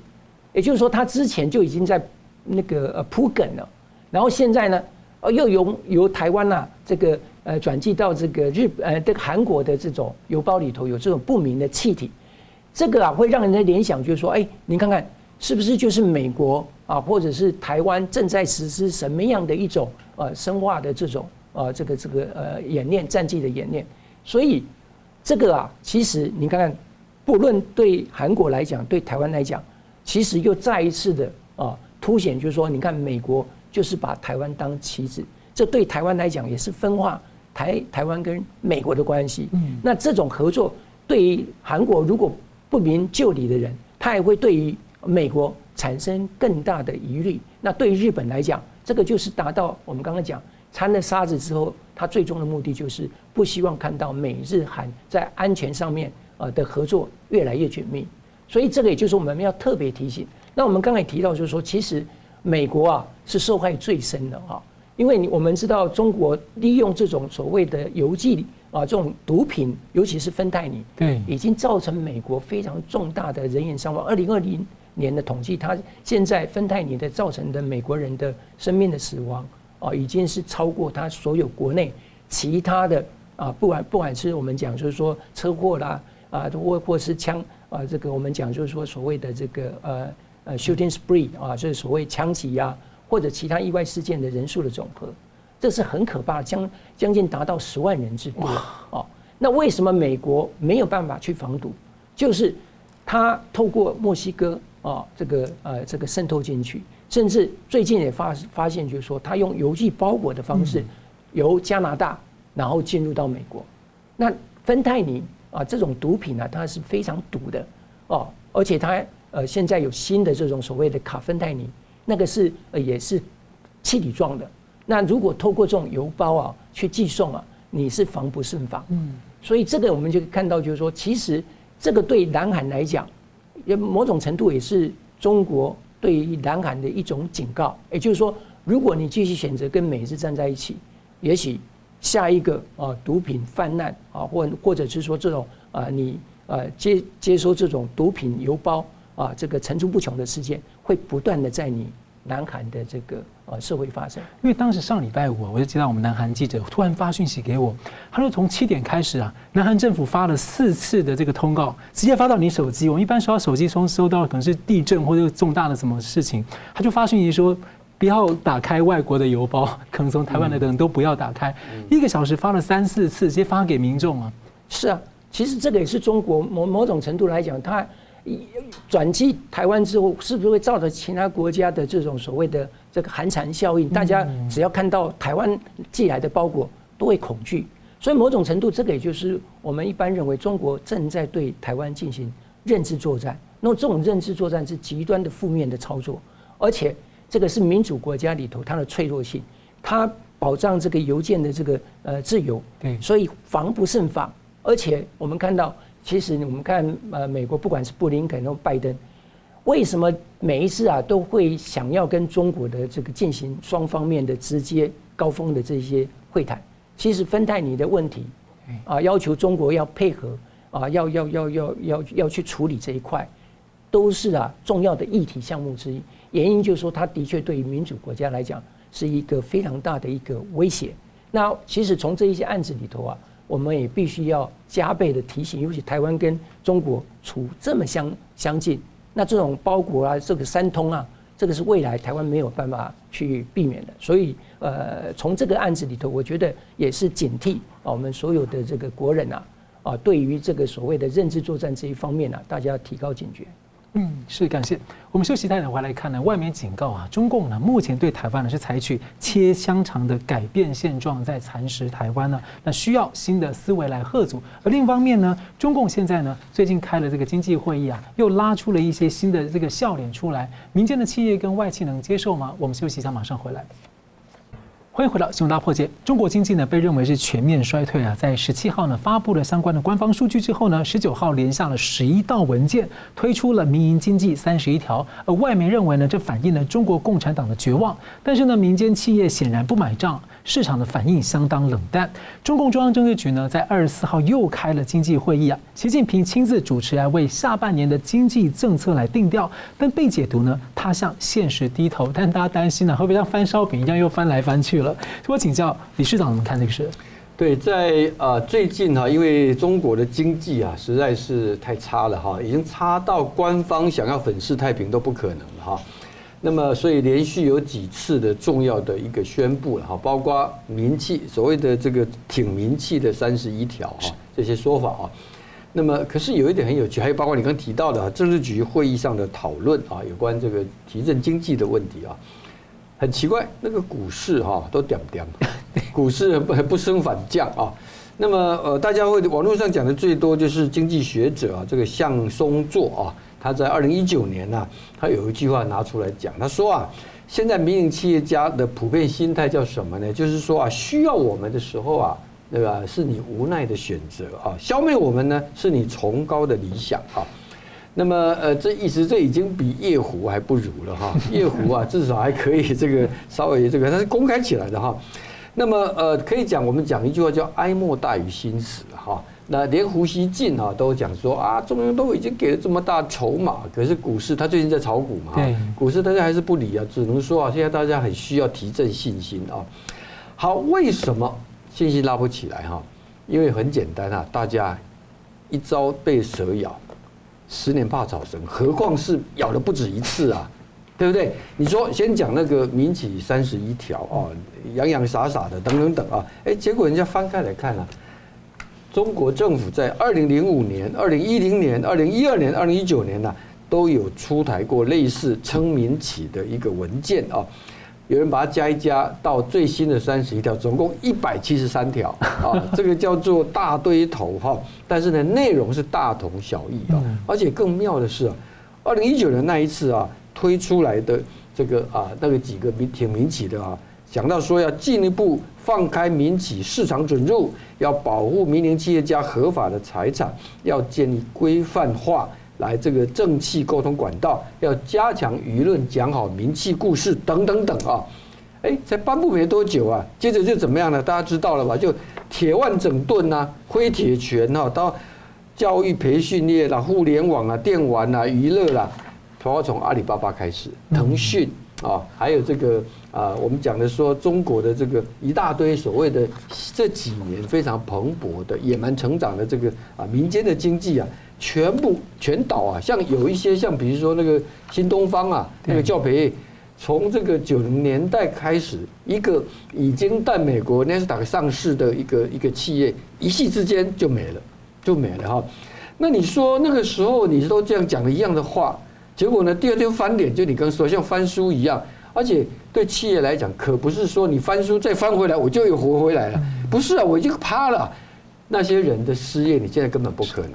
也就是说，他之前就已经在那个呃铺梗了，然后现在呢，呃又由由台湾呐这个呃转寄到这个日呃这个韩国的这种邮包里头有这种不明的气体，这个啊会让人家联想，就是说，哎，你看看是不是就是美国啊，或者是台湾正在实施什么样的一种呃生化的这种。啊，这个这个呃演练战绩的演练，所以这个啊，其实你看看，不论对韩国来讲，对台湾来讲，其实又再一次的啊凸显，就是说，你看美国就是把台湾当棋子，这对台湾来讲也是分化台台湾跟美国的关系。嗯，那这种合作对于韩国如果不明就里的人，他也会对于美国产生更大的疑虑。那对于日本来讲，这个就是达到我们刚刚讲。掺了沙子之后，他最终的目的就是不希望看到美日韩在安全上面啊的合作越来越紧密，所以这个也就是我们要特别提醒。那我们刚才提到就是说，其实美国啊是受害最深的哈，因为我们知道中国利用这种所谓的邮寄啊这种毒品，尤其是芬太尼，对，已经造成美国非常重大的人员伤亡。二零二零年的统计，它现在芬太尼的造成的美国人的生命的死亡。啊，已经是超过它所有国内其他的啊，不管不管是我们讲就是说车祸啦啊，或或是枪啊，这个我们讲就是说所谓的这个呃呃 shooting spree 啊，就是所谓枪击呀，或者其他意外事件的人数的总和，这是很可怕，将将近达到十万人之多哦。那为什么美国没有办法去防堵？就是他透过墨西哥啊，这个呃这个渗透进去。甚至最近也发发现，就是说，他用邮寄包裹的方式，由加拿大然后进入到美国。那芬太尼啊，这种毒品呢，它是非常毒的哦，而且它呃现在有新的这种所谓的卡芬太尼，那个是呃也是气体状的。那如果透过这种邮包啊去寄送啊，你是防不胜防。嗯，所以这个我们就看到，就是说，其实这个对南韩来讲，也某种程度也是中国。对于南韩的一种警告，也就是说，如果你继续选择跟美日站在一起，也许下一个啊毒品泛滥啊，或或者是说这种啊你呃接接收这种毒品邮包啊这个层出不穷的事件，会不断的在你南韩的这个呃社会发生。因为当时上礼拜五，我就接到我们南韩记者突然发讯息给我，他说从七点开始啊，南韩政府发了四次的这个通告，直接发到你手机。我们一般收到手机中收到可能是地震或者重大的什么事情，他就发讯息说不要打开外国的邮包，可能从台湾来的人都不要打开。一个小时发了三四次，直接发给民众啊。是啊，其实这个也是中国某某种程度来讲，它。转机台湾之后，是不是会造成其他国家的这种所谓的这个寒蝉效应？大家只要看到台湾寄来的包裹，都会恐惧。所以某种程度，这个也就是我们一般认为中国正在对台湾进行认知作战。那么这种认知作战是极端的负面的操作，而且这个是民主国家里头它的脆弱性，它保障这个邮件的这个呃自由。对，所以防不胜防。而且我们看到。其实我们看，呃，美国不管是布林肯或拜登，为什么每一次啊都会想要跟中国的这个进行双方面的直接高峰的这些会谈？其实芬太尼的问题，啊，要求中国要配合，啊，要要要要要要去处理这一块，都是啊重要的议题项目之一。原因就是说，他的确对于民主国家来讲是一个非常大的一个威胁。那其实从这一些案子里头啊。我们也必须要加倍的提醒，尤其台湾跟中国处这么相相近，那这种包裹啊，这个三通啊，这个是未来台湾没有办法去避免的。所以，呃，从这个案子里头，我觉得也是警惕啊，我们所有的这个国人啊，啊，对于这个所谓的认知作战这一方面啊，大家要提高警觉。嗯，是感谢。我们休息一下，回来看呢，外面警告啊，中共呢目前对台湾呢是采取切香肠的改变现状，在蚕食台湾呢，那需要新的思维来贺阻。而另一方面呢，中共现在呢最近开了这个经济会议啊，又拉出了一些新的这个笑脸出来，民间的企业跟外企能接受吗？我们休息一下，马上回来。欢迎回到《新闻大破解》。中国经济呢被认为是全面衰退啊，在十七号呢发布了相关的官方数据之后呢，十九号连下了十一道文件，推出了民营经济三十一条。而外媒认为呢，这反映了中国共产党的绝望。但是呢，民间企业显然不买账。市场的反应相当冷淡。中共中央政治局呢，在二十四号又开了经济会议啊，习近平亲自主持来为下半年的经济政策来定调。但被解读呢，他向现实低头。但大家担心呢，会不会像翻烧饼一样又翻来翻去了？我请教理事长怎么看这个事？对，在呃最近哈，因为中国的经济啊实在是太差了哈，已经差到官方想要粉饰太平都不可能了哈。那么，所以连续有几次的重要的一个宣布了哈，包括民气所谓的这个挺民气的三十一条哈这些说法啊。那么，可是有一点很有趣，还有包括你刚提到的政治局会议上的讨论啊，有关这个提振经济的问题啊，很奇怪，那个股市哈都点点，股市不不升反降啊。那么呃，大家会网络上讲的最多就是经济学者啊，这个向松作啊。他在二零一九年呢，他有一句话拿出来讲，他说啊，现在民营企业家的普遍心态叫什么呢？就是说啊，需要我们的时候啊，那个是你无奈的选择啊，消灭我们呢是你崇高的理想啊。那么呃，这意思这已经比夜壶还不如了哈，夜壶啊至少还可以这个稍微这个，它是公开起来的哈。那么呃，可以讲我们讲一句话叫哀莫大于心死哈。那连胡锡进啊都讲说啊，中央都已经给了这么大筹码，可是股市他最近在炒股嘛，股市大家还是不理啊，只能说啊，现在大家很需要提振信心啊。好，为什么信心拉不起来哈？因为很简单啊，大家一朝被蛇咬，十年怕草绳，何况是咬了不止一次啊，对不对？你说先讲那个民企三十一条啊，洋洋洒洒的等等等啊，哎，结果人家翻开来看啊。中国政府在二零零五年、二零一零年、二零一二年、二零一九年呢，都有出台过类似称民企的一个文件啊。有人把它加一加，到最新的三十一条，总共一百七十三条啊。这个叫做大堆头哈，但是呢，内容是大同小异啊。而且更妙的是啊，二零一九年那一次啊，推出来的这个啊，那个几个民挺民企的啊。讲到说要进一步放开民企市场准入，要保护民营企业家合法的财产，要建立规范化来这个政企沟通管道，要加强舆论讲好民企故事等等等啊，哎，才颁布没多久啊，接着就怎么样呢？大家知道了吧？就铁腕整顿呐，挥铁拳哈，到教育培训业啦、互联网啊、电玩啊、娱乐啦，都要从阿里巴巴开始，腾讯。啊，还有这个啊，我们讲的说中国的这个一大堆所谓的这几年非常蓬勃的野蛮成长的这个啊民间的经济啊，全部全倒啊。像有一些像比如说那个新东方啊，那个教培，从这个九零年代开始，一个已经在美国纳斯达克上市的一个一个企业，一夕之间就没了，就没了哈。那你说那个时候你都这样讲了一样的话？结果呢？第二天翻脸，就你刚说，像翻书一样，而且对企业来讲，可不是说你翻书再翻回来，我就又活回来了。不是啊，我已经趴了。那些人的失业，你现在根本不可能。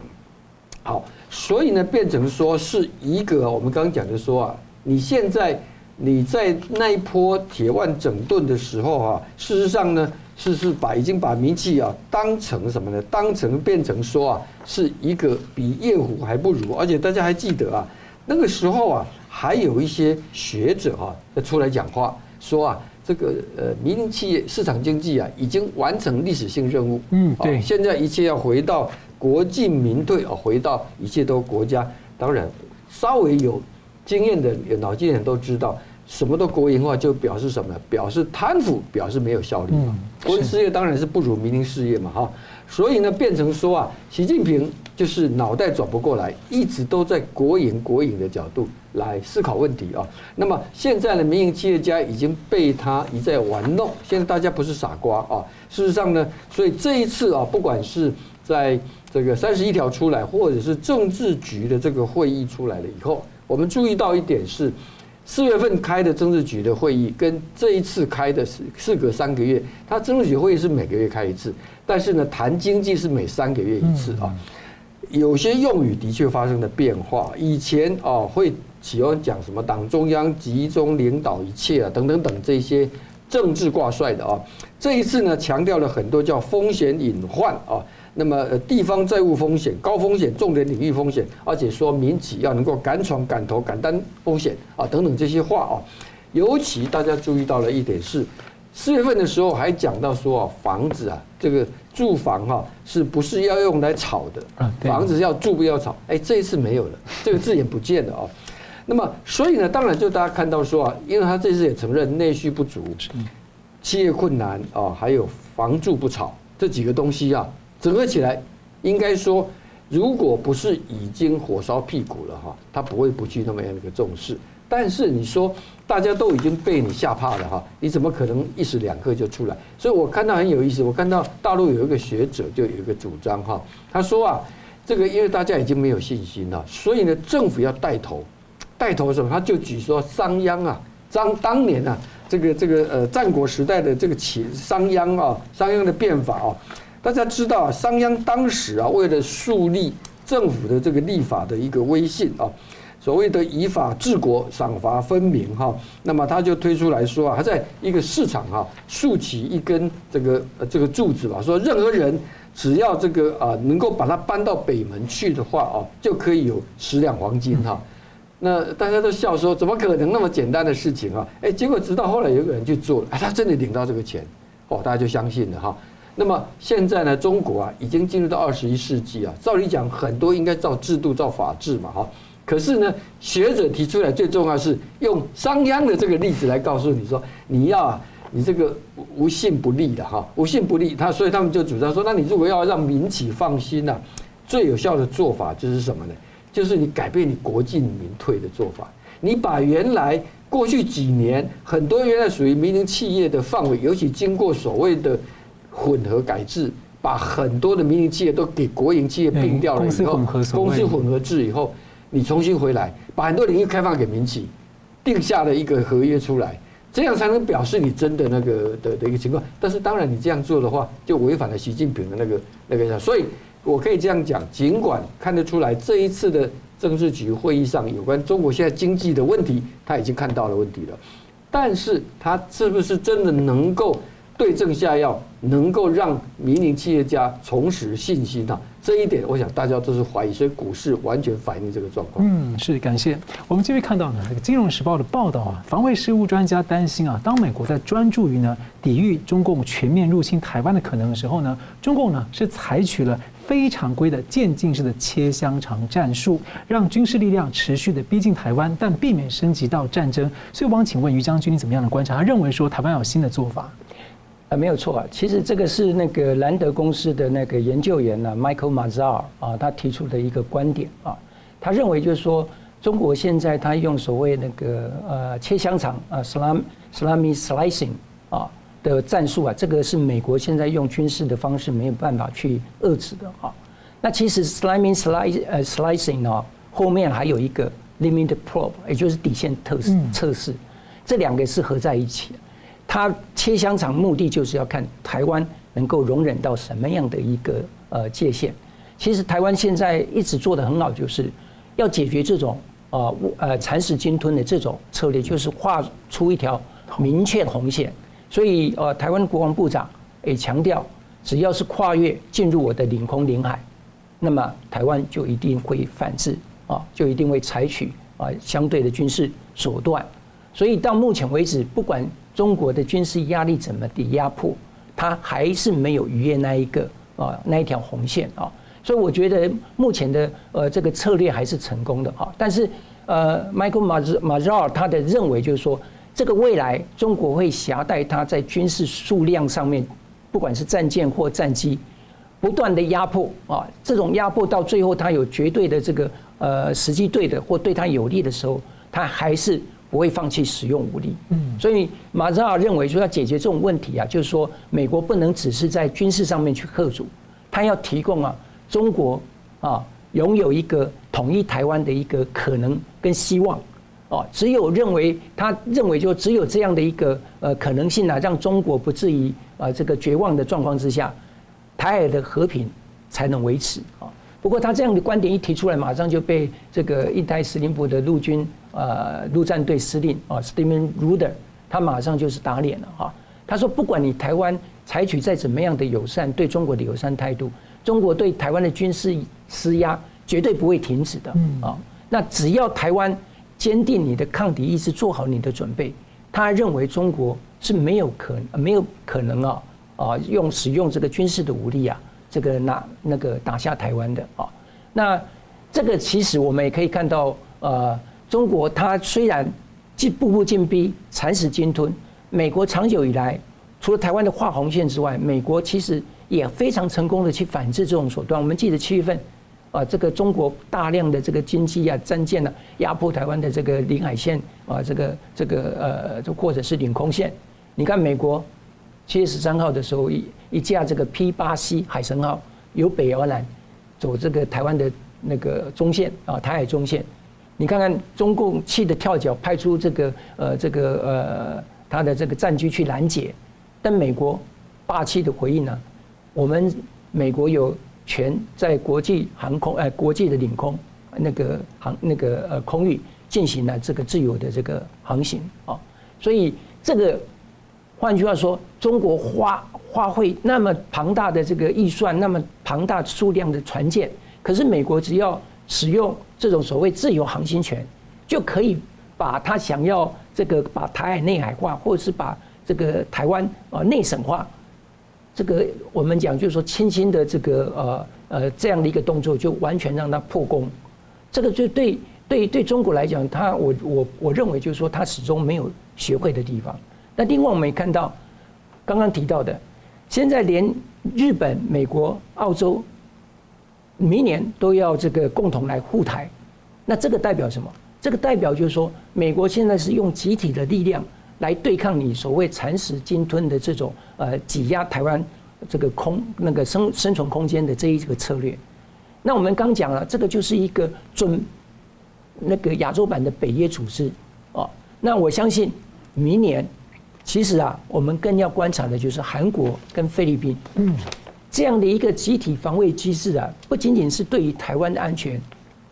好，所以呢，变成说是一个我们刚刚讲的说啊，你现在你在那一波铁腕整顿的时候啊，事实上呢，是是把已经把民企啊当成什么呢？当成变成说啊，是一个比夜虎还不如。而且大家还记得啊。那个时候啊，还有一些学者啊，在出来讲话，说啊，这个呃，民营企业市场经济啊，已经完成历史性任务。嗯，对，现在一切要回到国进民退啊，回到一切都国家。当然，稍微有经验的、有脑筋的人都知道，什么都国营化就表示什么？表示贪腐，表示没有效率。嗯，国营事业当然是不如民营事业嘛，哈。所以呢，变成说啊，习近平就是脑袋转不过来，一直都在国营国营的角度来思考问题啊。那么现在呢，民营企业家已经被他一再玩弄，现在大家不是傻瓜啊。事实上呢，所以这一次啊，不管是在这个三十一条出来，或者是政治局的这个会议出来了以后，我们注意到一点是。四月份开的政治局的会议，跟这一次开的是事隔三个月，它政治局会议是每个月开一次，但是呢，谈经济是每三个月一次啊。有些用语的确发生了变化，以前啊会喜欢讲什么党中央集中领导一切啊，等等等这些政治挂帅的啊，这一次呢强调了很多叫风险隐患啊。那么，地方债务风险、高风险、重点领域风险，而且说民企要能够敢闯、敢投、敢担风险啊，等等这些话啊。尤其大家注意到了一点是，四月份的时候还讲到说啊，房子啊，这个住房哈，是不是要用来炒的？房子要住不要炒？哎，这一次没有了，这个字眼不见了啊。那么，所以呢，当然就大家看到说啊，因为他这次也承认内需不足、企业困难啊，还有房住不炒这几个东西啊。整合起来，应该说，如果不是已经火烧屁股了哈，他不会不去那么样一个重视。但是你说大家都已经被你吓怕了哈，你怎么可能一时两刻就出来？所以我看到很有意思，我看到大陆有一个学者就有一个主张哈，他说啊，这个因为大家已经没有信心了，所以呢，政府要带头，带头什么？他就举说商鞅啊，当当年啊，这个这个呃战国时代的这个秦商鞅啊，商鞅的变法啊。大家知道，商鞅当时啊，为了树立政府的这个立法的一个威信啊，所谓的以法治国、赏罚分明哈，那么他就推出来说啊，他在一个市场哈竖起一根这个这个柱子吧，说任何人只要这个啊能够把它搬到北门去的话啊，就可以有十两黄金哈。那大家都笑说，怎么可能那么简单的事情啊？哎，结果直到后来有个人去做了，哎，他真的领到这个钱，哦，大家就相信了哈。那么现在呢，中国啊，已经进入到二十一世纪啊。照理讲，很多应该照制度、照法治嘛，哈。可是呢，学者提出来最重要是用商鞅的这个例子来告诉你说，你要啊，你这个无信不立的哈，无信不立。他所以他们就主张说，那你如果要让民企放心呐，最有效的做法就是什么呢？就是你改变你国进民退的做法，你把原来过去几年很多原来属于民营企业的范围，尤其经过所谓的。混合改制，把很多的民营企业都给国营企业并掉了以后，公司混合制以后，你重新回来，把很多领域开放给民企，定下了一个合约出来，这样才能表示你真的那个的的一个情况。但是当然你这样做的话，就违反了习近平的那个那个。所以我可以这样讲，尽管看得出来这一次的政治局会议上有关中国现在经济的问题，他已经看到了问题了，但是他是不是真的能够？对症下药，能够让民营企业家重拾信心啊，这一点，我想大家都是怀疑，所以股市完全反映这个状况。嗯，是感谢。我们这边看到呢，这个《金融时报》的报道啊，防卫事务专家担心啊，当美国在专注于呢抵御中共全面入侵台湾的可能的时候呢，中共呢是采取了非常规的渐进式的切香肠战术，让军事力量持续的逼近台湾，但避免升级到战争。所以，我想请问于将军，你怎么样的观察？他认为说台湾有新的做法。啊，没有错啊。其实这个是那个兰德公司的那个研究员呢，Michael Mazar 啊，他提出的一个观点啊。他认为就是说，中国现在他用所谓那个呃切香肠啊，salami salami slicing 啊的战术啊，这个是美国现在用军事的方式没有办法去遏制的啊。那其实 salami slice 呃 slicing 呢，后面还有一个 limit probe，也就是底线测试测试，这两个是合在一起的。他切香肠目的就是要看台湾能够容忍到什么样的一个呃界限。其实台湾现在一直做得很好，就是要解决这种呃呃蚕食鲸吞的这种策略，就是画出一条明确红线。所以呃，台湾国防部长也强调，只要是跨越进入我的领空领海，那么台湾就一定会反制啊，就一定会采取啊相对的军事手段。所以到目前为止，不管中国的军事压力怎么的压迫，它还是没有逾越那一个啊那一条红线啊，所以我觉得目前的呃这个策略还是成功的哈。但是呃，Michael Mazar 他的认为就是说，这个未来中国会携带它在军事数量上面，不管是战舰或战机，不断的压迫啊，这种压迫到最后它有绝对的这个呃时机对的或对它有利的时候，它还是。不会放弃使用武力，嗯，所以马扎尔认为说要解决这种问题啊，就是说美国不能只是在军事上面去克阻，他要提供啊中国啊拥有一个统一台湾的一个可能跟希望，哦，只有认为他认为就只有这样的一个呃可能性啊，让中国不至于啊这个绝望的状况之下，台海的和平才能维持啊。不过他这样的观点一提出来，马上就被这个印太司令部的陆军。呃，陆战队司令啊，Stephen Ruder，他马上就是打脸了哈。他说，不管你台湾采取再怎么样的友善对中国的友善态度，中国对台湾的军事施压绝对不会停止的啊。那只要台湾坚定你的抗敌意志，做好你的准备，他认为中国是没有可没有可能啊啊用使用这个军事的武力啊，这个拿那个打下台湾的啊。那这个其实我们也可以看到呃。中国它虽然进步步进逼、蚕食鲸吞，美国长久以来除了台湾的画红线之外，美国其实也非常成功的去反制这种手段。我们记得七月份，啊，这个中国大量的这个军机啊、战舰啊，压迫台湾的这个领海线啊，这个这个呃，就或者是领空线。你看美国七月十三号的时候，一一架这个 P 八 C 海神号由北而南走这个台湾的那个中线啊，台海中线。你看看中共气得跳脚，派出这个呃这个呃他的这个战机去拦截，但美国霸气的回应呢？我们美国有权在国际航空呃国际的领空那个航那个呃空域进行了这个自由的这个航行啊，所以这个换句话说，中国花花费那么庞大的这个预算，那么庞大数量的船舰，可是美国只要使用。这种所谓自由航行权，就可以把他想要这个把台海内海化，或者是把这个台湾啊内省化，这个我们讲就是说轻轻的这个呃呃这样的一个动作，就完全让他破功。这个就对对对中国来讲，他我我我认为就是说他始终没有学会的地方。那另外我们也看到刚刚提到的，现在连日本、美国、澳洲。明年都要这个共同来护台，那这个代表什么？这个代表就是说，美国现在是用集体的力量来对抗你所谓蚕食鲸吞的这种呃挤压台湾这个空那个生生存空间的这一个策略。那我们刚讲了，这个就是一个准那个亚洲版的北约组织哦。那我相信明年，其实啊，我们更要观察的就是韩国跟菲律宾。嗯。这样的一个集体防卫机制啊，不仅仅是对于台湾的安全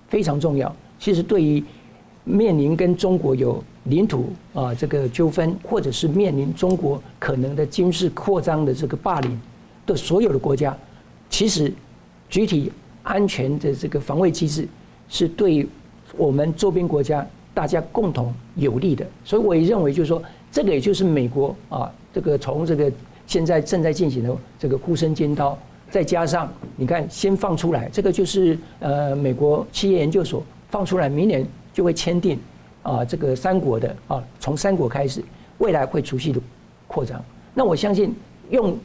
非常重要，其实对于面临跟中国有领土啊这个纠纷，或者是面临中国可能的军事扩张的这个霸凌的所有的国家，其实集体安全的这个防卫机制，是对我们周边国家大家共同有利的。所以我也认为，就是说，这个也就是美国啊，这个从这个现在正在进行的这个孤身尖刀，再加上你看先放出来，这个就是呃美国企业研究所放出来，明年就会签订啊这个三国的啊，从三国开始，未来会持续的扩张。那我相信用。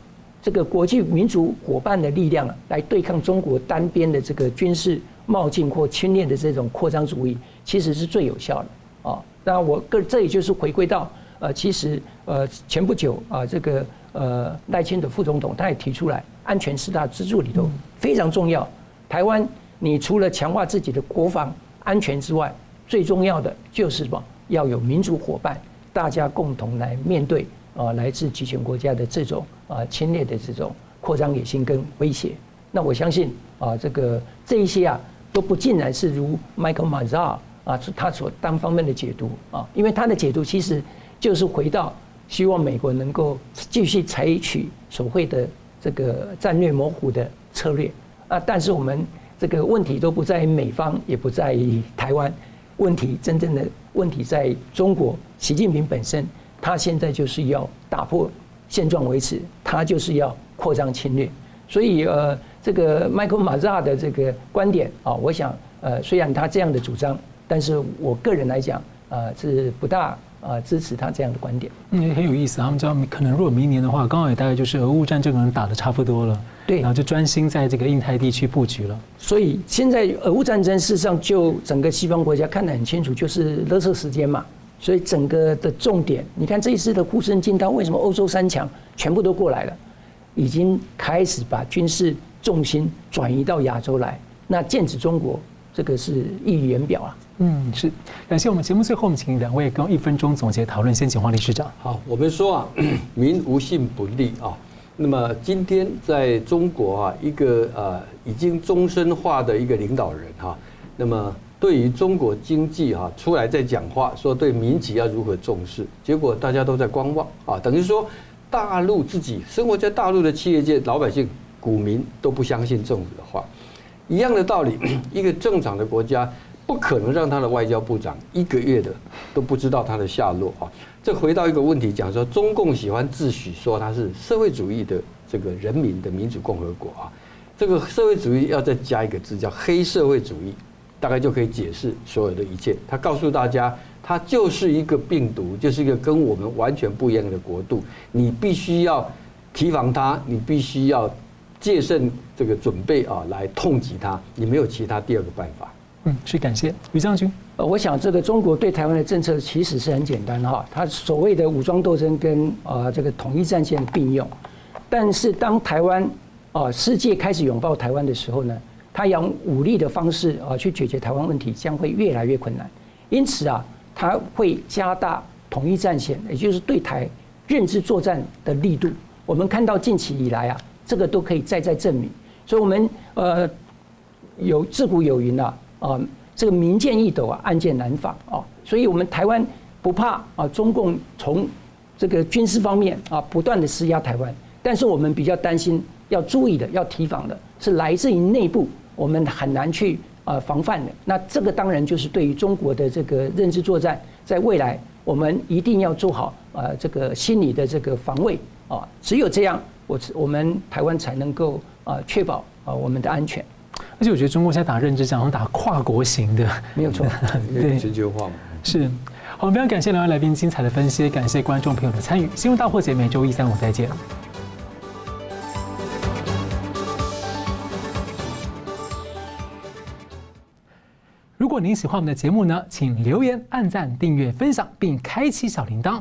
这个国际民族伙伴的力量，来对抗中国单边的这个军事冒进或侵略的这种扩张主义，其实是最有效的啊。当然，我个这也就是回归到呃，其实呃前不久啊，这个呃赖清德副总统他也提出来，安全四大支柱里头非常重要。台湾你除了强化自己的国防安全之外，最重要的就是什么？要有民主伙伴，大家共同来面对。啊，来自集权国家的这种啊侵略的这种扩张野心跟威胁，那我相信啊，这个这一些啊都不尽然是如 Michael Mazzar 啊他所单方面的解读啊，因为他的解读其实就是回到希望美国能够继续采取所谓的这个战略模糊的策略啊，但是我们这个问题都不在美方，也不在台湾，问题真正的问题在中国习近平本身。他现在就是要打破现状维持，他就是要扩张侵略，所以呃，这个 Michael m a z a 的这个观点啊，我想呃，虽然他这样的主张，但是我个人来讲啊，是不大啊支持他这样的观点。嗯，很有意思，他们知道可能如果明年的话，刚好也大概就是俄乌战争可能打的差不多了，对，然后就专心在这个印太地区布局了。所以现在俄乌战争事实上就整个西方国家看得很清楚，就是勒索时间嘛。所以整个的重点，你看这一次的呼声进刀，为什么欧洲三强全部都过来了？已经开始把军事重心转移到亚洲来，那剑指中国，这个是溢于言表啊。嗯，是。感谢我们节目最后，我们请两位跟一分钟总结讨论。先请黄理事长。好，我们说啊，民无信不立啊。那么今天在中国啊，一个呃已经终身化的一个领导人哈，那么。对于中国经济哈出来在讲话，说对民企要如何重视，结果大家都在观望啊，等于说大陆自己生活在大陆的企业界老百姓股民都不相信政府的话，一样的道理，一个正常的国家不可能让他的外交部长一个月的都不知道他的下落啊。这回到一个问题讲说，中共喜欢自诩说他是社会主义的这个人民的民主共和国啊，这个社会主义要再加一个字叫黑社会主义。大概就可以解释所有的一切。他告诉大家，他就是一个病毒，就是一个跟我们完全不一样的国度。你必须要提防他，你必须要戒慎这个准备啊，来痛击他。你没有其他第二个办法。嗯，是感谢于将军。呃，我想这个中国对台湾的政策其实是很简单哈，它所谓的武装斗争跟呃这个统一战线并用。但是当台湾啊世界开始拥抱台湾的时候呢？他用武力的方式啊去解决台湾问题，将会越来越困难。因此啊，他会加大统一战线，也就是对台认知作战的力度。我们看到近期以来啊，这个都可以再再证明。所以，我们呃有自古有云啊，啊这个明剑易斗啊，暗箭难防啊。所以我们台湾不怕啊，中共从这个军事方面啊不断的施压台湾，但是我们比较担心，要注意的，要提防的是来自于内部。我们很难去呃防范的，那这个当然就是对于中国的这个认知作战，在未来我们一定要做好呃这个心理的这个防卫啊，只有这样，我我们台湾才能够啊确保啊我们的安全。而且我觉得中国现在打认知战，好像打跨国型的，没有错，对全球化嘛。是，好，非常感谢两位来宾精彩的分析，感谢观众朋友的参与。新闻大破解每周一、三、五再见。如果您喜欢我们的节目呢，请留言、按赞、订阅、分享，并开启小铃铛。